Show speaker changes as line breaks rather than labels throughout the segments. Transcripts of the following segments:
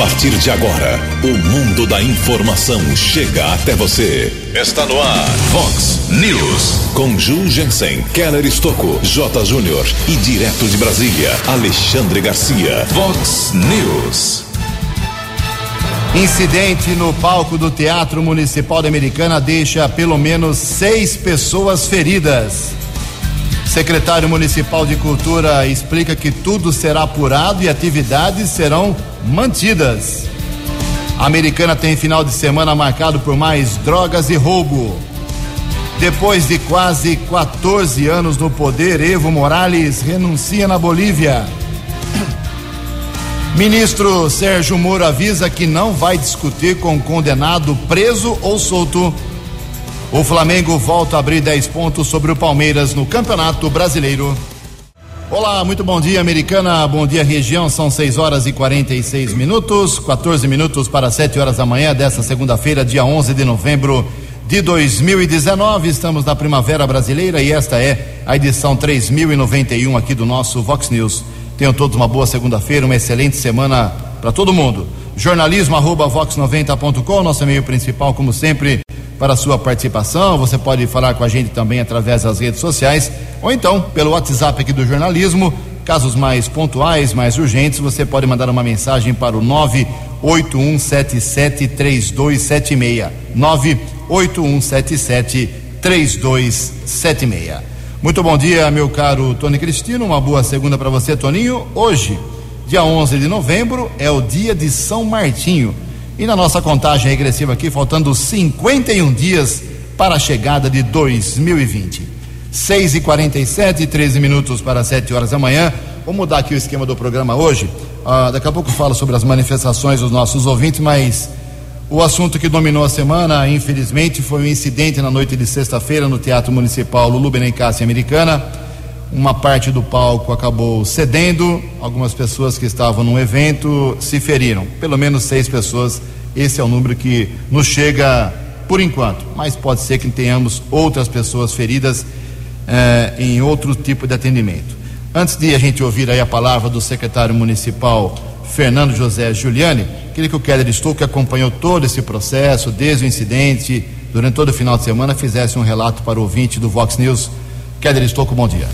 partir de agora, o mundo da informação chega até você. Está no ar, Fox News. Com Ju Jensen, Keller Estocco, J. Júnior e direto de Brasília, Alexandre Garcia. Fox News.
Incidente no palco do Teatro Municipal da Americana deixa pelo menos seis pessoas feridas. Secretário Municipal de Cultura explica que tudo será apurado e atividades serão mantidas. A americana tem final de semana marcado por mais drogas e roubo. Depois de quase 14 anos no poder, Evo Morales renuncia na Bolívia. Ministro Sérgio Moro avisa que não vai discutir com condenado preso ou solto o Flamengo volta a abrir 10 pontos sobre o Palmeiras no Campeonato Brasileiro. Olá, muito bom dia, americana. Bom dia, região. São 6 horas e 46 minutos, 14 minutos para 7 horas da manhã desta segunda-feira, dia 11 de novembro de 2019. Estamos na Primavera Brasileira e esta é a edição 3091 aqui do nosso Vox News. Tenham todos uma boa segunda-feira, uma excelente semana para todo mundo. Jornalismo arroba vox90.com, nosso e-mail principal, como sempre, para a sua participação. Você pode falar com a gente também através das redes sociais ou então pelo WhatsApp aqui do jornalismo. Casos mais pontuais, mais urgentes, você pode mandar uma mensagem para o 981773276. 981773276. Muito bom dia, meu caro Tony Cristino. Uma boa segunda para você, Toninho. Hoje, dia 11 de novembro, é o dia de São Martinho. E na nossa contagem regressiva aqui, faltando 51 dias para a chegada de 2020. 6 e 47 13 minutos para 7 horas da manhã. Vou mudar aqui o esquema do programa hoje. Ah, daqui a pouco falo sobre as manifestações dos nossos ouvintes, mas o assunto que dominou a semana, infelizmente, foi um incidente na noite de sexta-feira no Teatro Municipal Lulu Benencassi Americana uma parte do palco acabou cedendo, algumas pessoas que estavam no evento se feriram. Pelo menos seis pessoas, esse é o número que nos chega por enquanto, mas pode ser que tenhamos outras pessoas feridas eh, em outro tipo de atendimento. Antes de a gente ouvir aí a palavra do secretário municipal Fernando José Giuliani, queria que o Keller Estou, que acompanhou todo esse processo, desde o incidente, durante todo o final de semana, fizesse um relato para o ouvinte do Vox News. Keller Estouco, bom dia.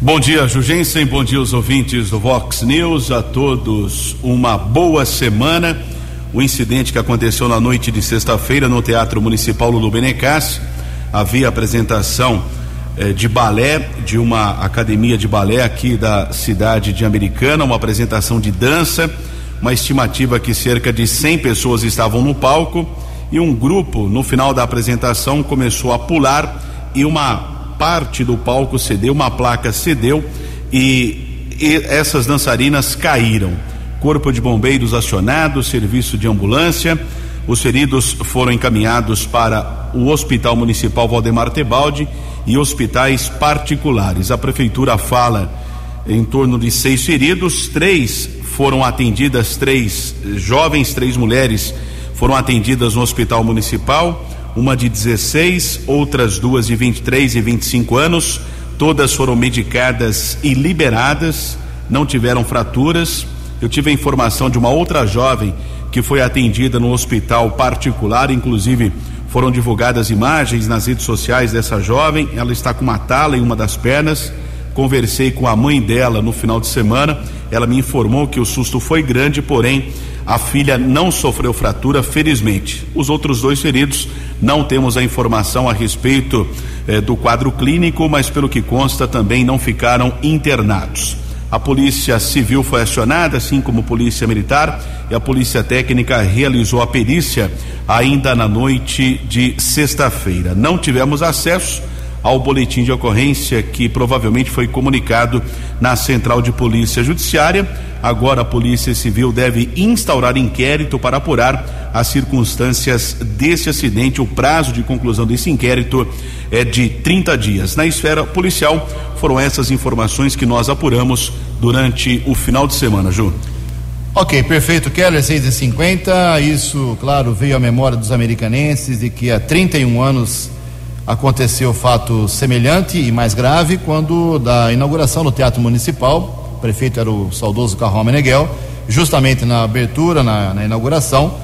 Bom dia, Jugensen. Bom dia, os ouvintes do Vox News. A todos uma boa semana. O incidente que aconteceu na noite de sexta-feira no Teatro Municipal Lulu Benecassi. Havia apresentação eh, de balé de uma academia de balé aqui da cidade de Americana, uma apresentação de dança. Uma estimativa que cerca de 100 pessoas estavam no palco e um grupo, no final da apresentação, começou a pular e uma parte do palco cedeu, uma placa cedeu e, e essas dançarinas caíram. Corpo de bombeiros acionado, serviço de ambulância. Os feridos foram encaminhados para o Hospital Municipal Valdemar Tebaldi e hospitais particulares. A prefeitura fala em torno de seis feridos, três foram atendidas, três jovens, três mulheres foram atendidas no Hospital Municipal uma de 16, outras duas de 23 e 25 anos. Todas foram medicadas e liberadas, não tiveram fraturas. Eu tive a informação de uma outra jovem que foi atendida no hospital particular, inclusive foram divulgadas imagens nas redes sociais dessa jovem. Ela está com uma tala em uma das pernas. Conversei com a mãe dela no final de semana. Ela me informou que o susto foi grande, porém a filha não sofreu fratura, felizmente. Os outros dois feridos não temos a informação a respeito eh, do quadro clínico, mas pelo que consta também não ficaram internados. A Polícia Civil foi acionada, assim como a Polícia Militar, e a Polícia Técnica realizou a perícia ainda na noite de sexta-feira. Não tivemos acesso ao boletim de ocorrência que provavelmente foi comunicado na Central de Polícia Judiciária. Agora a Polícia Civil deve instaurar inquérito para apurar as circunstâncias desse acidente. O prazo de conclusão desse inquérito é de 30 dias. Na esfera policial, foram essas informações que nós apuramos durante o final de semana, Ju.
Ok, perfeito, Keller, 6 e 50 Isso, claro, veio à memória dos americanenses de que há 31 anos aconteceu fato semelhante e mais grave quando da inauguração do Teatro Municipal, prefeito era o saudoso Carrão Meneghel, justamente na abertura, na, na, inauguração,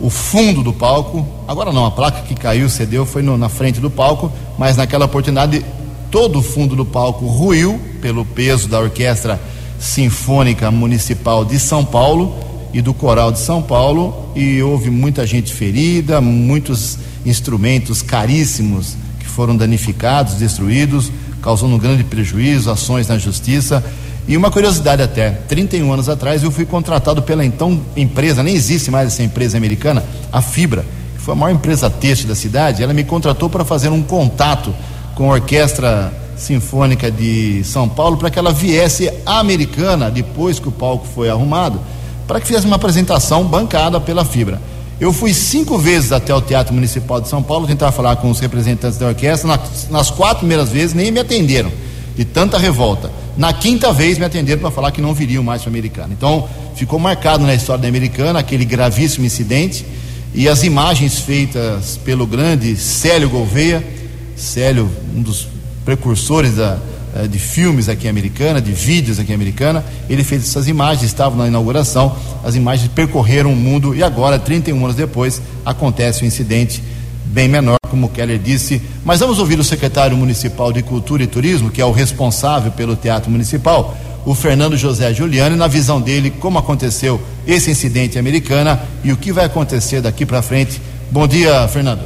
o fundo do palco, agora não, a placa que caiu, cedeu, foi no, na frente do palco, mas naquela oportunidade todo o fundo do palco ruiu pelo peso da Orquestra Sinfônica Municipal de São Paulo e do Coral de São Paulo e houve muita gente ferida, muitos instrumentos caríssimos foram danificados, destruídos, causando um grande prejuízo, ações na justiça. E uma curiosidade até, 31 anos atrás eu fui contratado pela então empresa, nem existe mais essa empresa americana, a Fibra, que foi a maior empresa têxtil da cidade, ela me contratou para fazer um contato com a Orquestra Sinfônica de São Paulo para que ela viesse à americana depois que o palco foi arrumado, para que fizesse uma apresentação bancada pela Fibra. Eu fui cinco vezes até o Teatro Municipal de São Paulo tentar falar com os representantes da orquestra. Nas, quatro primeiras vezes nem me atenderam, de tanta revolta. Na quinta vez me atenderam para falar que não viriam mais para a Americana. Então ficou marcado na história da Americana aquele gravíssimo incidente e as imagens feitas pelo grande Célio Gouveia, Célio, um dos precursores da, de filmes aqui Americana, de vídeos aqui Americana. Ele fez essas imagens, estavam na inauguração, as imagens percorreram o mundo e agora, 31 anos depois, acontece um incidente bem menor, como o Keller disse. Mas vamos ouvir o secretário municipal de Cultura e Turismo, que é o responsável pelo Teatro Municipal, o Fernando José Giuliani, na visão dele, como aconteceu esse incidente Americana e o que vai acontecer daqui para frente. Bom dia, Fernando.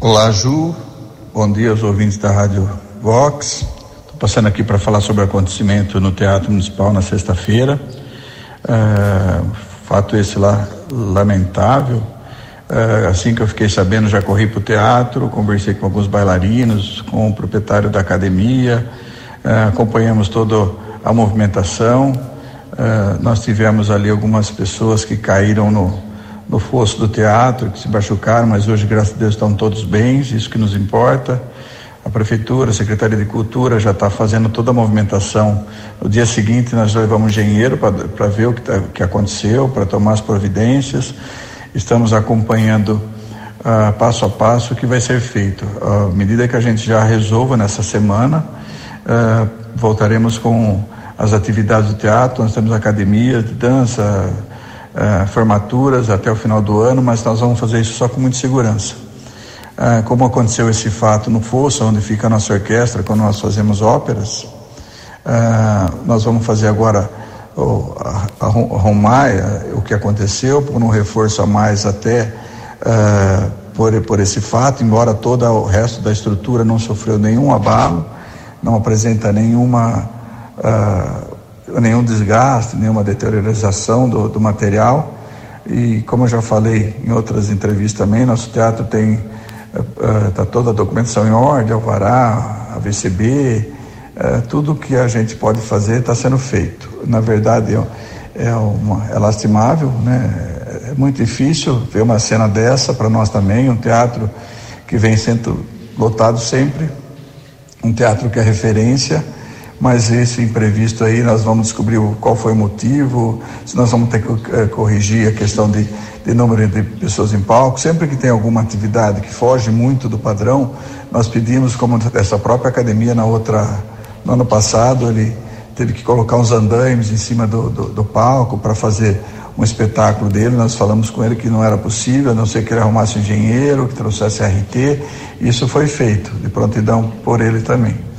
Olá, Ju. Bom dia aos ouvintes da Rádio Vox. Estou passando aqui para falar sobre o acontecimento no Teatro Municipal na sexta-feira. É, fato esse lá lamentável. É, assim que eu fiquei sabendo, já corri para o teatro, conversei com alguns bailarinos, com o proprietário da academia, é, acompanhamos toda a movimentação. nós tivemos ali algumas pessoas que caíram no, no fosso do teatro, que se machucaram, mas hoje, graças a Deus, estão todos bem, isso que nos importa. A Prefeitura, a Secretaria de Cultura já está fazendo toda a movimentação. No dia seguinte, nós levamos engenheiro para ver o que, tá, que aconteceu, para tomar as providências. Estamos acompanhando uh, passo a passo o que vai ser feito. À medida que a gente já resolva nessa semana, uh, voltaremos com as atividades do teatro. Nós temos academias de dança, uh, formaturas até o final do ano, mas nós vamos fazer isso só com muita segurança. Uh, como aconteceu esse fato no Fosso, onde fica a nossa orquestra, quando nós fazemos óperas, uh, nós vamos fazer agora o, arrumar o que aconteceu, por um reforço a mais até por, por esse fato, embora todo o resto da estrutura não sofreu nenhum abalo, não apresenta nenhuma nenhum desgaste, nenhuma deteriorização do, do material. E como eu já falei em outras entrevistas também, nosso teatro tem está uh, toda a documentação em ordem, alvará, AVCB, uh, tudo que a gente pode fazer está sendo feito. Na verdade, é, é, uma, é lastimável, né? é muito difícil ver uma cena dessa para nós também, um teatro que vem sendo lotado sempre, um teatro que é referência mas esse imprevisto aí nós vamos descobrir qual foi o motivo, se nós vamos ter que é, corrigir a questão de, de número de pessoas em palco. Sempre que tem alguma atividade que foge muito do padrão, nós pedimos, como essa própria academia na outra, no ano passado, ele teve que colocar uns andaimes em cima do, do, do palco para fazer um espetáculo dele. Nós falamos com ele que não era possível, a não ser que ele arrumasse um engenheiro, que trouxesse RT. Isso foi feito, de prontidão por ele também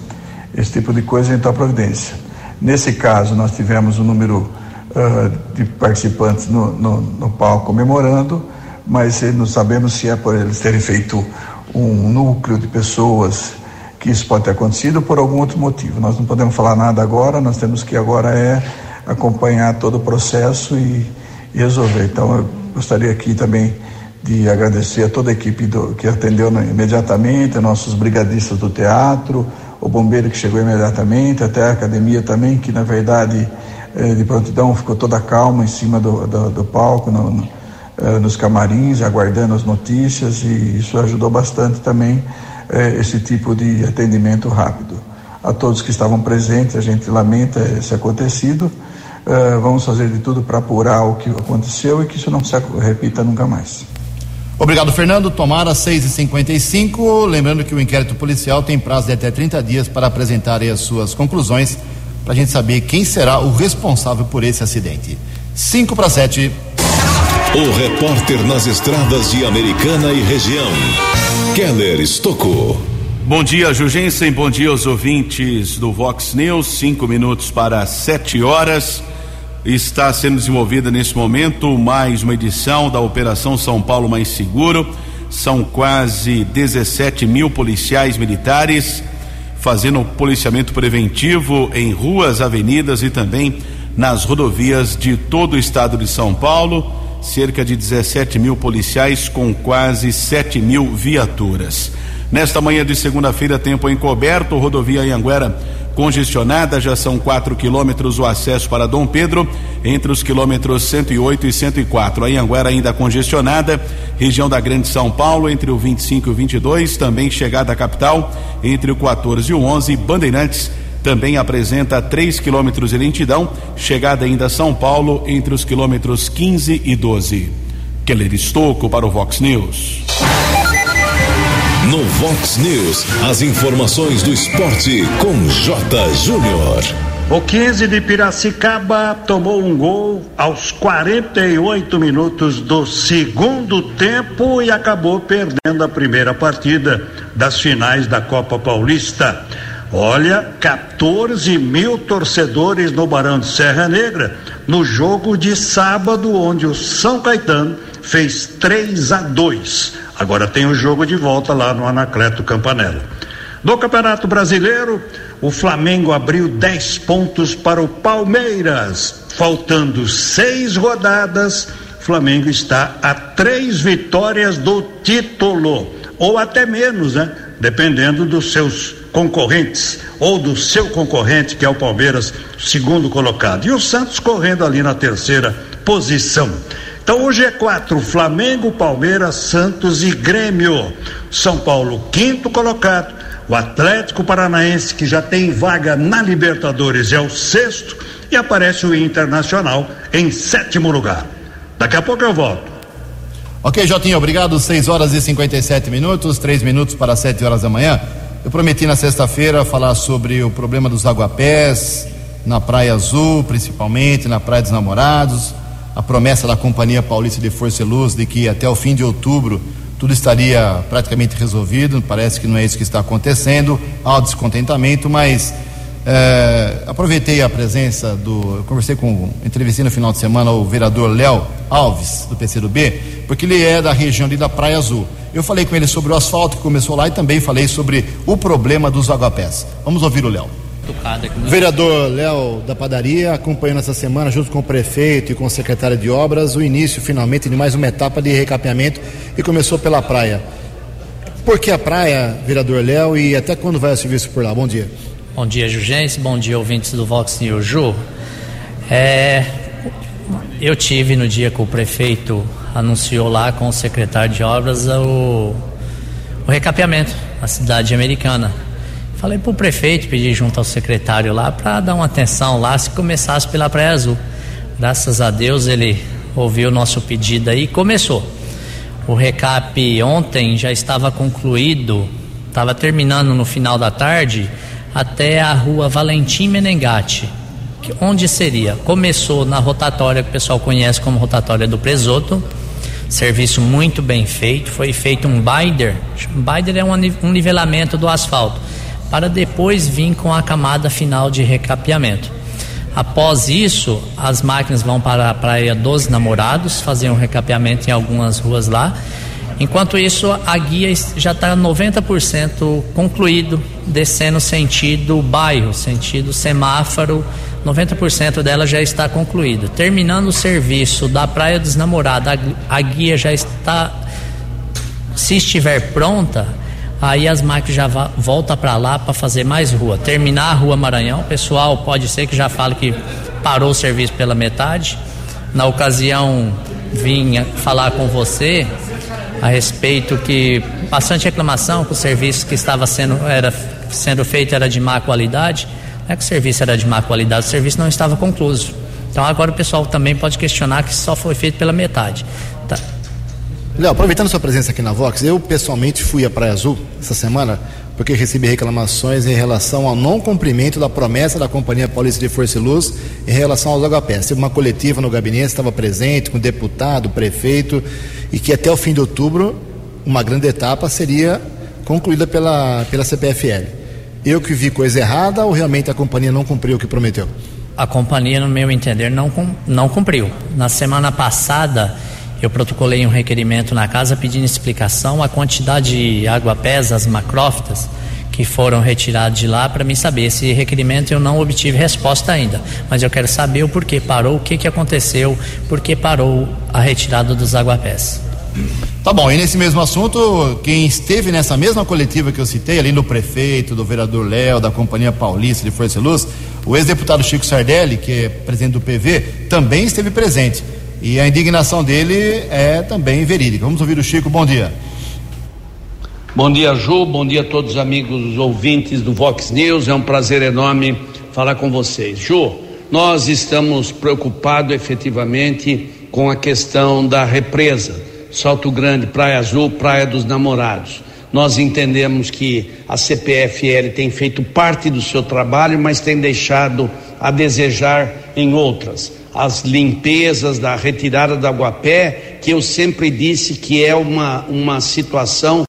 esse tipo de coisa então a providência. Nesse caso, nós tivemos um número uh, de participantes no, no, no, palco comemorando, mas não sabemos se é por eles terem feito um núcleo de pessoas que isso pode ter acontecido por algum outro motivo. Nós não podemos falar nada agora, nós temos que agora é acompanhar todo o processo e, e resolver. Então, eu gostaria aqui também de agradecer a toda a equipe do, que atendeu imediatamente, nossos brigadistas do teatro, o bombeiro que chegou imediatamente, até a academia também, que na verdade eh, de prontidão ficou toda calma em cima do, do, do palco, no, no, eh, nos camarins, aguardando as notícias, e isso ajudou bastante também eh, esse tipo de atendimento rápido. A todos que estavam presentes, a gente lamenta esse acontecido. vamos fazer de tudo para apurar o que aconteceu e que isso não se repita nunca mais.
Obrigado, Fernando. Tomara 6h55. Lembrando que o inquérito policial tem prazo de até 30 dias para apresentar as suas conclusões para a gente saber quem será o responsável por esse acidente. 5 para 7.
O repórter nas estradas de Americana e região, Keller Estocou.
Bom dia, Jugensen. Bom dia aos ouvintes do Vox News. Cinco minutos para sete horas. Está sendo desenvolvida nesse momento mais uma edição da Operação São Paulo Mais Seguro. São quase 17 mil policiais militares fazendo policiamento preventivo em ruas, avenidas e também nas rodovias de todo o estado de São Paulo. Cerca de 17 mil policiais com quase 7 mil viaturas. Nesta manhã de segunda-feira, tempo encoberto, rodovia Anhanguera congestionada, já são 4 quilômetros o acesso para Dom Pedro, entre os quilômetros 108 e 104. A Anhanguera ainda congestionada, região da Grande São Paulo, entre o 25 e o 22, também chegada à capital, entre o 14 e o 11. Bandeirantes também apresenta 3 quilômetros de lentidão, chegada ainda a São Paulo, entre os quilômetros 15 e 12. Keller Estocco para o Vox News.
No Vox News, as informações do esporte com J. Júnior.
O 15 de Piracicaba tomou um gol aos 48 minutos do segundo tempo e acabou perdendo a primeira partida das finais da Copa Paulista. Olha, 14 mil torcedores no Barão de Serra Negra no jogo de sábado, onde o São Caetano fez 3 a 2. Agora tem o jogo de volta lá no Anacleto Campanella. No Campeonato Brasileiro, o Flamengo abriu 10 pontos para o Palmeiras. Faltando seis rodadas, Flamengo está a três vitórias do título, ou até menos, né? Dependendo dos seus concorrentes, ou do seu concorrente, que é o Palmeiras, segundo colocado. E o Santos correndo ali na terceira posição. Então hoje é quatro: Flamengo, Palmeiras, Santos e Grêmio. São Paulo, quinto colocado. O Atlético Paranaense, que já tem vaga na Libertadores, é o sexto. E aparece o Internacional em sétimo lugar. Daqui a pouco eu volto.
Ok, Jotinho, obrigado. 6 horas e 57 minutos, 3 minutos para 7 horas da manhã. Eu prometi na sexta-feira falar sobre o problema dos aguapés, na Praia Azul, principalmente, na Praia dos Namorados a promessa da Companhia Paulista de Força e Luz de que até o fim de outubro tudo estaria praticamente resolvido. Parece que não é isso que está acontecendo. Há descontentamento, mas é, aproveitei a presença do. Eu conversei com. Entrevistei no final de semana o vereador Léo Alves, do PCdoB, porque ele é da região ali da Praia Azul. Eu falei com ele sobre o asfalto que começou lá e também falei sobre o problema dos aguapés. Vamos ouvir o Léo. Vereador Léo da Padaria, acompanhando essa semana, junto com o prefeito e com o secretário de obras, o início finalmente de mais uma etapa de recapeamento e começou pela praia. Por que a praia, vereador Léo, e até quando vai o serviço por lá? Bom dia.
Bom dia, Jugense. Bom dia, ouvintes do Vox News. Ju, é, eu tive no dia que o prefeito anunciou lá com o secretário de obras o, o recapeamento na cidade americana Falei para o prefeito pedir junto ao secretário lá para dar uma atenção lá se começasse pela Praia Azul. Graças a Deus ele ouviu o nosso pedido aí e começou. O recap ontem já estava concluído, estava terminando no final da tarde até a rua Valentim Menengati. Onde seria? Começou na rotatória que o pessoal conhece como rotatória do Presoto. Serviço muito bem feito. Foi feito um binder. Binder é um nivelamento do asfalto para depois vir com a camada final de recapeamento. Após isso, as máquinas vão para a Praia dos Namorados, fazer um recapeamento em algumas ruas lá. Enquanto isso, a guia já está 90% concluído, descendo sentido bairro, sentido semáforo, 90% dela já está concluída. Terminando o serviço da Praia dos Namorados, a guia já está, se estiver pronta, aí as máquinas já volta para lá para fazer mais rua. Terminar a Rua Maranhão, o pessoal pode ser que já fale que parou o serviço pela metade. Na ocasião vim falar com você a respeito que bastante reclamação que o serviço que estava sendo era sendo feito era de má qualidade. Não é que o serviço era de má qualidade, o serviço não estava concluído. Então agora o pessoal também pode questionar que só foi feito pela metade.
Léo, aproveitando sua presença aqui na Vox, eu pessoalmente fui à Praia Azul essa semana porque recebi reclamações em relação ao não cumprimento da promessa da Companhia Paulista de Força e Luz em relação aos agapés. Teve uma coletiva no gabinete, estava presente com deputado, prefeito, e que até o fim de outubro uma grande etapa seria concluída pela, pela CPFL. Eu que vi coisa errada ou realmente a companhia não cumpriu o que prometeu?
A companhia, no meu entender, não, não cumpriu. Na semana passada, eu protocolei um requerimento na casa pedindo explicação a quantidade de água pesa, as macrófitas, que foram retirados de lá para me saber. Esse requerimento eu não obtive resposta ainda, mas eu quero saber o porquê parou, o que, que aconteceu, por que parou a retirada dos aguapés.
Tá bom, e nesse mesmo assunto, quem esteve nessa mesma coletiva que eu citei, ali no prefeito, do vereador Léo, da Companhia Paulista de Força e Luz, o ex-deputado Chico Sardelli, que é presidente do PV, também esteve presente. E a indignação dele é também verídica. Vamos ouvir o Chico. Bom dia.
Bom dia, Ju. Bom dia a todos os amigos ouvintes do Vox News. É um prazer enorme falar com vocês. Ju, nós estamos preocupados efetivamente com a questão da represa. Salto Grande, Praia Azul, Praia dos Namorados. Nós entendemos que a CPFL tem feito parte do seu trabalho, mas tem deixado a desejar em outras as limpezas da retirada da Guapé, que eu sempre disse que é uma, uma situação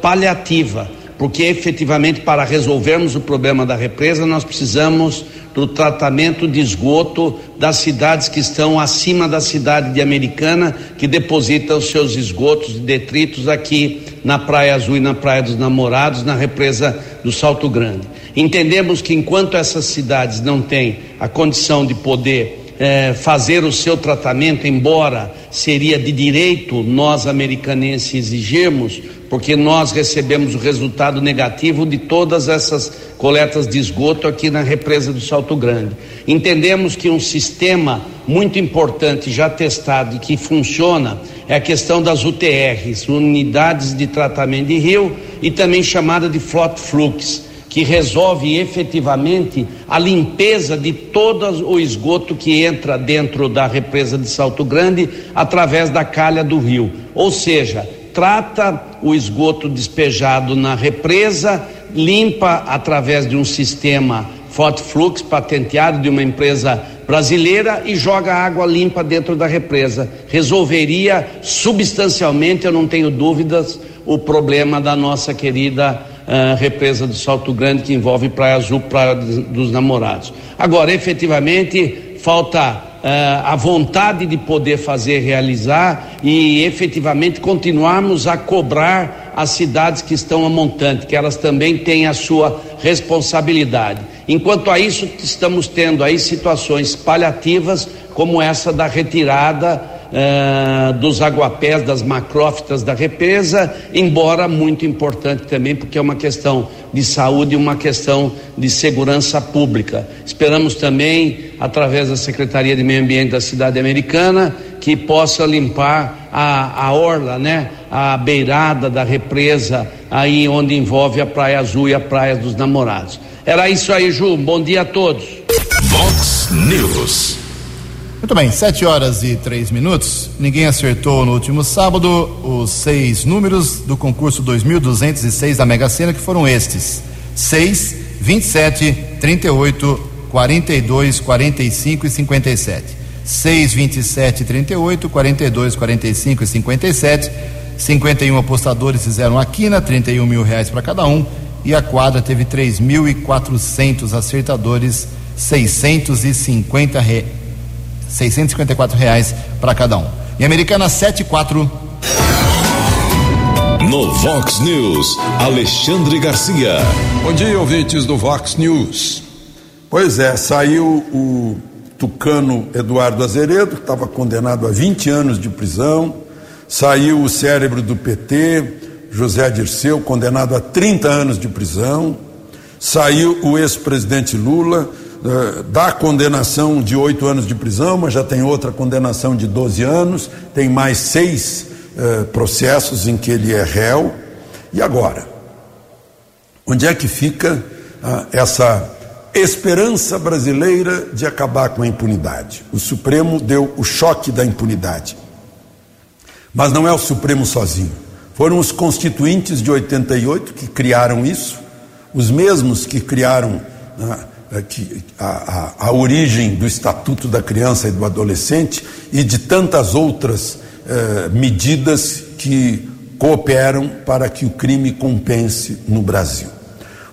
paliativa, porque efetivamente para resolvermos o problema da represa nós precisamos do tratamento de esgoto das cidades que estão acima da cidade de Americana, que deposita os seus esgotos e detritos aqui na Praia Azul e na Praia dos Namorados, na represa do Salto Grande. Entendemos que enquanto essas cidades não têm a condição de poder é, fazer o seu tratamento, embora seria de direito nós americanenses exigirmos, porque nós recebemos o resultado negativo de todas essas coletas de esgoto aqui na represa do Salto Grande. Entendemos que um sistema muito importante já testado e que funciona é a questão das UTRs, unidades de tratamento de rio, e também chamada de flot flux que resolve efetivamente a limpeza de todo o esgoto que entra dentro da represa de Salto Grande através da calha do rio. Ou seja, trata o esgoto despejado na represa, limpa através de um sistema Forte patenteado de uma empresa brasileira e joga água limpa dentro da represa. Resolveria substancialmente, eu não tenho dúvidas, o problema da nossa querida represa do Salto Grande, que envolve Praia Azul, Praia dos Namorados. Agora, efetivamente, falta Uh, a vontade de poder fazer realizar e efetivamente continuarmos a cobrar as cidades que estão a montante, que elas também têm a sua responsabilidade. Enquanto a isso, estamos tendo aí situações paliativas como essa da retirada uh, dos aguapés, das macrófitas da represa, embora muito importante também, porque é uma questão de saúde e uma questão de segurança pública. Esperamos também, através da Secretaria de Meio Ambiente da cidade americana, que possa limpar a, a orla, né? A beirada da represa, aí onde envolve a Praia Azul e a Praia dos Namorados. Era isso aí, Ju. Bom dia a todos.
Vox News.
Muito bem, sete horas e três minutos. Ninguém acertou no último sábado os seis números do concurso 2206 da Mega Sena, que foram estes: 6, 27, 38, 42, 45 e 57. 6, 27, 38, 42, 45 e 57. 51 apostadores fizeram a quina, 31 mil reais para cada um. E a quadra teve 3.400 acertadores, 650 reais 654 reais para cada um. Em Americana 74.
No Vox News, Alexandre Garcia.
Bom dia, ouvintes do Vox News. Pois é, saiu o tucano Eduardo Azeredo, que estava condenado a 20 anos de prisão. Saiu o cérebro do PT, José Dirceu, condenado a 30 anos de prisão. Saiu o ex-presidente Lula, da condenação de oito anos de prisão, mas já tem outra condenação de 12 anos, tem mais seis uh, processos em que ele é réu. E agora? Onde é que fica uh, essa esperança brasileira de acabar com a impunidade? O Supremo deu o choque da impunidade. Mas não é o Supremo sozinho. Foram os constituintes de 88 que criaram isso, os mesmos que criaram né, a, a, a, origem do Estatuto da Criança e do Adolescente e de tantas outras eh, medidas que cooperam para que o crime compense no Brasil.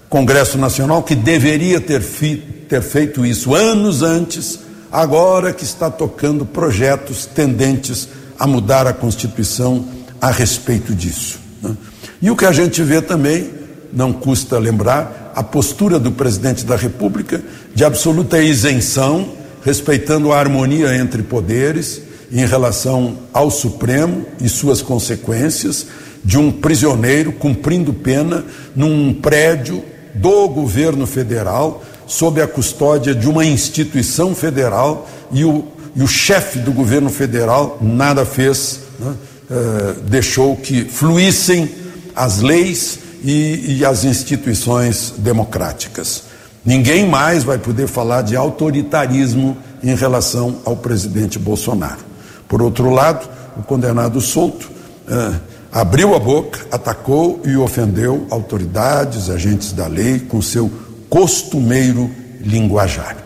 O Congresso Nacional, que deveria ter, fi, ter feito isso anos antes, agora que está tocando projetos tendentes a mudar a Constituição a respeito disso. Né? E o que a gente vê também, não custa lembrar, a postura do presidente da República de absoluta isenção, respeitando a harmonia entre poderes em relação ao Supremo e suas consequências, de um prisioneiro cumprindo pena num prédio do governo federal, sob a custódia de uma instituição federal, e o, e o chefe do governo federal nada fez, né? uh, deixou que fluíssem as leis e, e as instituições democráticas. Ninguém mais vai poder falar de autoritarismo em relação ao presidente Bolsonaro. Por outro lado, o condenado solto uh, abriu a boca, atacou e ofendeu autoridades, agentes da lei, com seu costumeiro linguajar.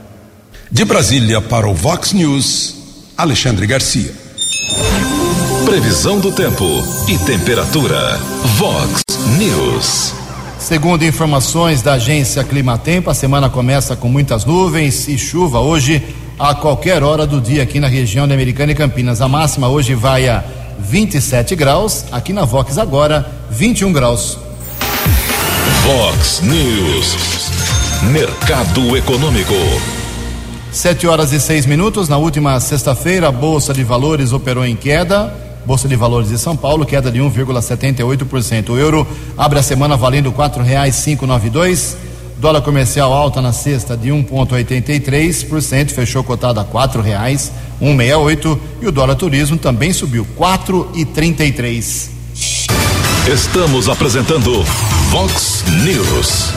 De Brasília para o Vox News, Alexandre Garcia. Previsão do tempo e temperatura. Vox News.
Segundo informações da agência Climatempo, a semana começa com muitas nuvens e chuva hoje a qualquer hora do dia aqui na região de Americana e Campinas. A máxima hoje vai a 27 graus, aqui na Vox agora 21 graus.
Vox News. Mercado Econômico.
Sete horas e seis minutos. Na última sexta-feira, a Bolsa de Valores operou em queda. Bolsa de Valores de São Paulo, queda de 1,78%. O euro abre a semana valendo nove dois. Dólar comercial alta na sexta de 1,83%, fechou cotado a quatro reais 168 e o dólar turismo também subiu quatro e trinta e três.
Estamos apresentando Vox News.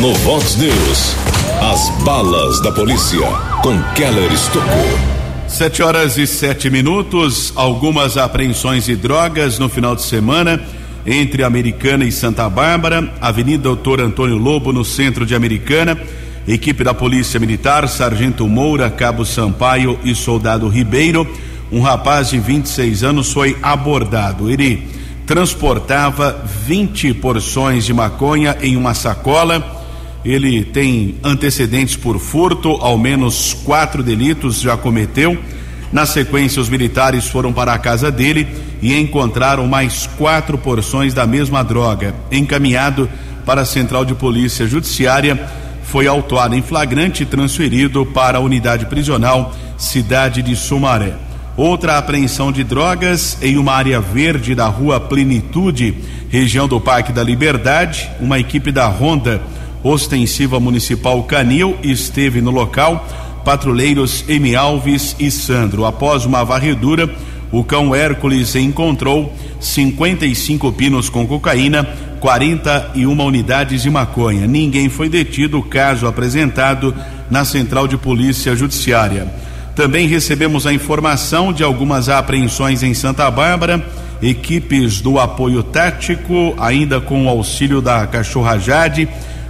No Vox News, as balas da polícia com Keller Estocou.
Sete horas e sete minutos, algumas apreensões de drogas no final de semana entre Americana e Santa Bárbara, Avenida Doutor Antônio Lobo, no centro de Americana. Equipe da Polícia Militar, Sargento Moura, Cabo Sampaio e Soldado Ribeiro. Um rapaz de 26 anos foi abordado. Ele transportava 20 porções de maconha em uma sacola. Ele tem antecedentes por furto, ao menos quatro delitos já cometeu. Na sequência, os militares foram para a casa dele e encontraram mais quatro porções da mesma droga. Encaminhado para a Central de Polícia Judiciária, foi autuado em flagrante e transferido para a unidade prisional Cidade de Sumaré. Outra apreensão de drogas em uma área verde da rua Plenitude, região do Parque da Liberdade. Uma equipe da Ronda Ostensiva Municipal Canil esteve no local. Patrulheiros M. Alves e Sandro. Após uma varredura, o cão Hércules encontrou 55 pinos com cocaína, 41 unidades de maconha. Ninguém foi detido, caso apresentado na Central de Polícia Judiciária. Também recebemos a informação de algumas apreensões em Santa Bárbara, equipes do apoio tático, ainda com o auxílio da Cachorra Jade.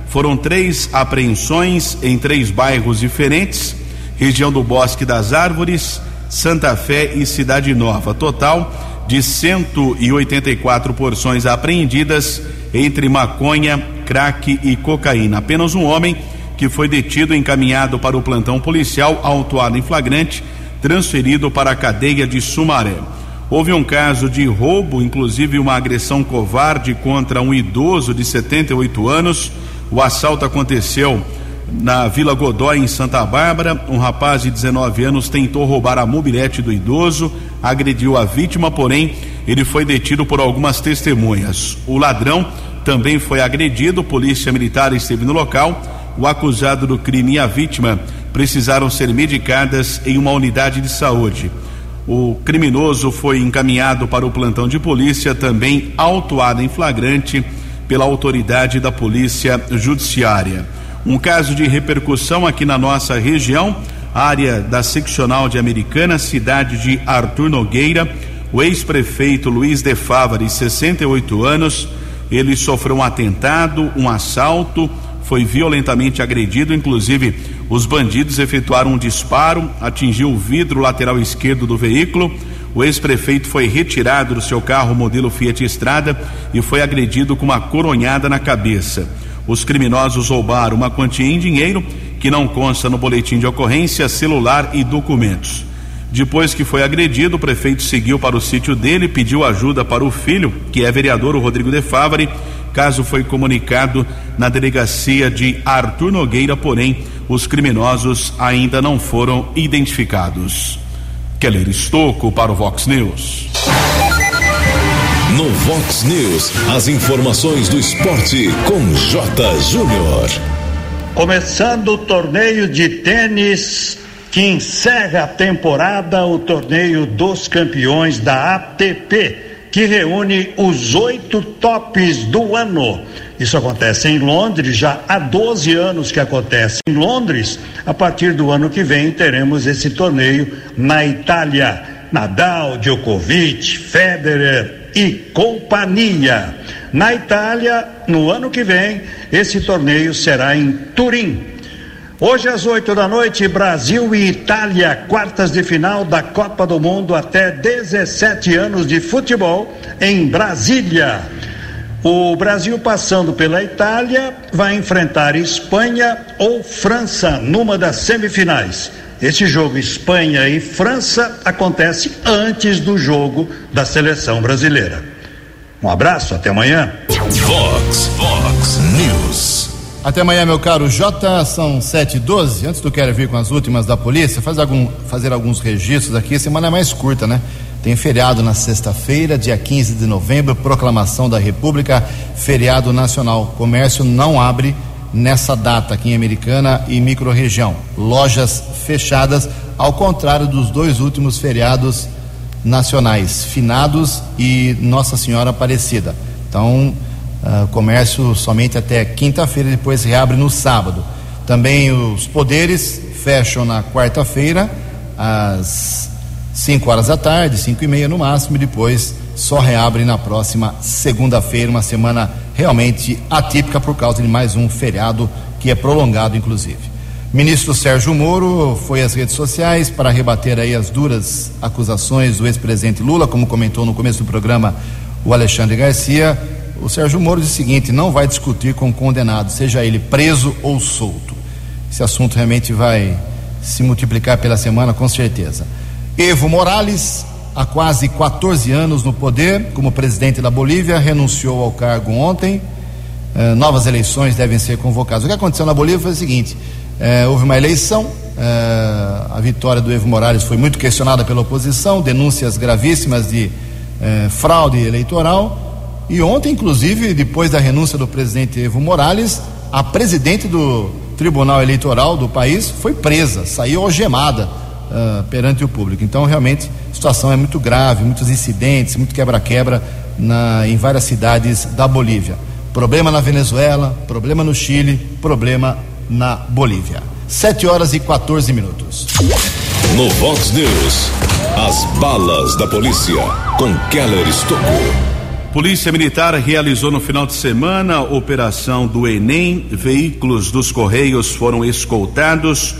Foram três apreensões em três bairros diferentes: região do Bosque das Árvores, Santa Fé e Cidade Nova. Total de 184 porções apreendidas entre maconha, crack e cocaína. Apenas um homem que foi detido e encaminhado para o plantão policial, autuado em flagrante, transferido para a cadeia de Sumaré. Houve um caso de roubo, inclusive uma agressão covarde contra um idoso de 78 anos. O assalto aconteceu na Vila Godói, em Santa Bárbara. Um rapaz de 19 anos tentou roubar a mobilete do idoso, agrediu a vítima, porém, ele foi detido por algumas testemunhas. O ladrão também foi agredido, polícia militar esteve no local o acusado do crime e a vítima precisaram ser medicadas em uma unidade de saúde. O criminoso foi encaminhado para o plantão de polícia, também autuado em flagrante pela autoridade da Polícia Judiciária. Um caso de repercussão aqui na nossa região, área da seccional de Americana, cidade de Arthur Nogueira. O ex-prefeito Luiz de Fávaro, 68 anos, ele sofreu um atentado, um assalto, foi violentamente agredido, inclusive os bandidos efetuaram um disparo, atingiu o vidro lateral esquerdo do veículo. O ex-prefeito foi retirado do seu carro modelo Fiat Estrada e foi agredido com uma coronhada na cabeça. Os criminosos roubaram uma quantia em dinheiro que não consta no boletim de ocorrência, celular e documentos. Depois que foi agredido, o prefeito seguiu para o sítio dele, pediu ajuda para o filho, que é vereador, o Rodrigo de Favre. Caso foi comunicado na delegacia de Arthur Nogueira, porém, os criminosos ainda não foram identificados. Keller Estocco para o Vox News.
No Vox News, as informações do esporte com J. Júnior.
Começando o torneio de tênis que encerra a temporada, o torneio dos campeões da ATP, que reúne os oito tops do ano. Isso acontece em Londres, já há 12 anos que acontece em Londres. A partir do ano que vem teremos esse torneio na Itália. Nadal, Djokovic, Federer, e companhia. Na Itália, no ano que vem, esse torneio será em Turim. Hoje às 8 da noite, Brasil e Itália, quartas de final da Copa do Mundo até 17 anos de futebol em Brasília. O Brasil passando pela Itália vai enfrentar Espanha ou França numa das semifinais. Esse jogo Espanha e França acontece antes do jogo da seleção brasileira. Um abraço, até amanhã.
Vox, Vox News.
Até amanhã, meu caro J, são sete e doze. Antes do quero vir com as últimas da polícia, faz algum, fazer alguns registros aqui. A semana é mais curta, né? Tem feriado na sexta-feira, dia 15 de novembro, proclamação da República, feriado nacional. Comércio não abre nessa data aqui em Americana e microrregião. Lojas fechadas, ao contrário dos dois últimos feriados nacionais, finados e Nossa Senhora Aparecida. Então, uh, comércio somente até quinta-feira, depois reabre no sábado. Também os poderes fecham na quarta-feira, às 5 horas da tarde, 5 e meia no máximo, e depois só reabre na próxima segunda-feira, uma semana realmente atípica por causa de mais um feriado que é prolongado, inclusive. Ministro Sérgio Moro foi às redes sociais para rebater aí as duras acusações do ex-presidente Lula, como comentou no começo do programa o Alexandre Garcia. O Sérgio Moro disse o seguinte: não vai discutir com o condenado, seja ele preso ou solto. Esse assunto realmente vai se multiplicar pela semana, com certeza. Evo Morales há quase 14 anos no poder como presidente da Bolívia, renunciou ao cargo ontem. Uh, novas eleições devem ser convocadas. O que aconteceu na Bolívia foi o seguinte: uh, houve uma eleição, uh, a vitória do Evo Morales foi muito questionada pela oposição, denúncias gravíssimas de fraude eleitoral. E ontem, inclusive, depois da renúncia do presidente Evo Morales, a presidente do Tribunal Eleitoral do país foi presa, saiu algemada perante o público. Então, realmente a situação é muito grave, muitos incidentes, muito quebra-quebra em várias cidades da Bolívia. Problema na Venezuela, problema no Chile, problema na Bolívia. 7 horas e 14 minutos.
No Vox News, as balas da polícia com Keller Estocou.
Polícia Militar realizou no final de semana a operação do Enem. Veículos dos Correios foram escoltados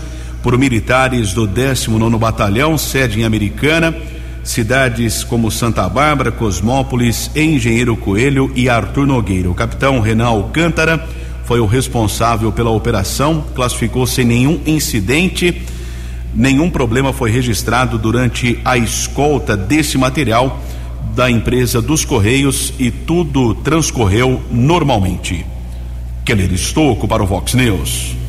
por militares do 19 Batalhão, sede em Americana, cidades como Santa Bárbara, Cosmópolis, Engenheiro Coelho e Arthur Nogueira. O capitão Renan Alcântara foi o responsável pela operação, classificou sem nenhum incidente, nenhum problema foi registrado durante a escolta desse material da empresa dos Correios e tudo transcorreu normalmente. Keller Estocco para o Vox News.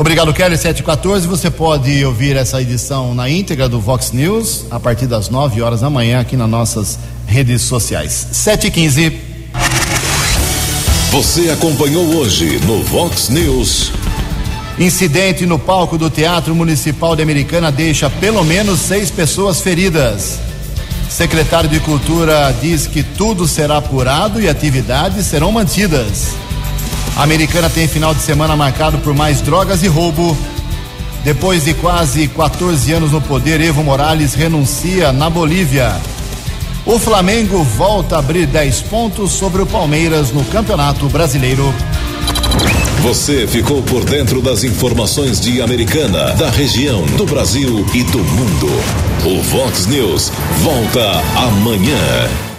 Obrigado, Kelly. 714. Você pode ouvir essa edição na íntegra do Vox News a partir das 9 horas da manhã aqui nas nossas redes sociais. 715.
Você acompanhou hoje no Vox News.
Incidente no palco do Teatro Municipal de Americana deixa pelo menos seis pessoas feridas. Secretário de Cultura diz que tudo será apurado e atividades serão mantidas. A americana tem final de semana marcado por mais drogas e roubo. Depois de quase 14 anos no poder, Evo Morales renuncia na Bolívia. O Flamengo volta a abrir 10 pontos sobre o Palmeiras no Campeonato Brasileiro.
Você ficou por dentro das informações de Americana, da região, do Brasil e do mundo. O Vox News volta amanhã.